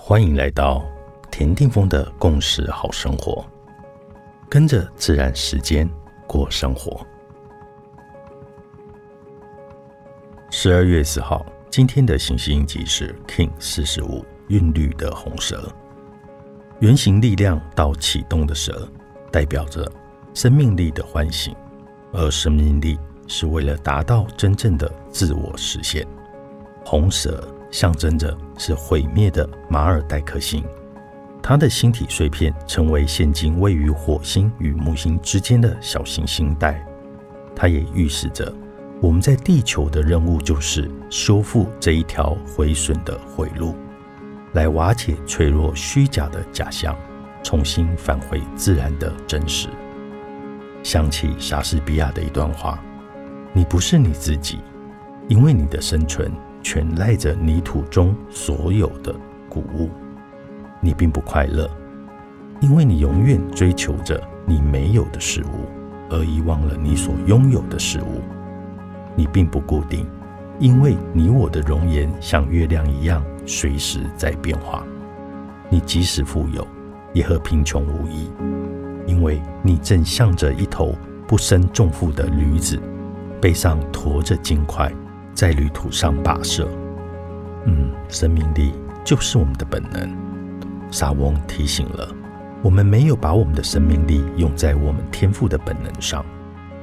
欢迎来到田定峰的共识好生活，跟着自然时间过生活。十二月四号，今天的行星印记是 King 四十五韵律的红蛇，原型力量到启动的蛇，代表着生命力的唤醒，而生命力是为了达到真正的自我实现。红蛇。象征着是毁灭的马尔代克星，它的星体碎片成为现今位于火星与木星之间的小行星带。它也预示着我们在地球的任务就是修复这一条毁损的回路，来瓦解脆弱虚假的假象，重新返回自然的真实。想起莎士比亚的一段话：“你不是你自己，因为你的生存。”全赖着泥土中所有的谷物，你并不快乐，因为你永远追求着你没有的事物，而遗忘了你所拥有的事物。你并不固定，因为你我的容颜像月亮一样，随时在变化。你即使富有，也和贫穷无异，因为你正像着一头不生重负的驴子，背上驮着金块。在旅途上跋涉，嗯，生命力就是我们的本能。沙翁提醒了我们，没有把我们的生命力用在我们天赋的本能上，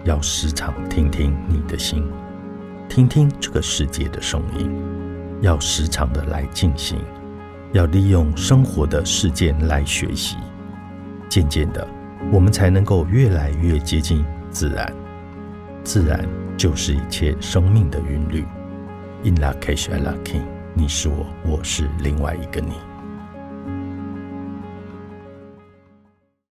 要时常听听你的心，听听这个世界的声音，要时常的来进行，要利用生活的事件来学习。渐渐的，我们才能够越来越接近自然，自然。就是一切生命的韵律。In la cage, I la king。你是我，我是另外一个你。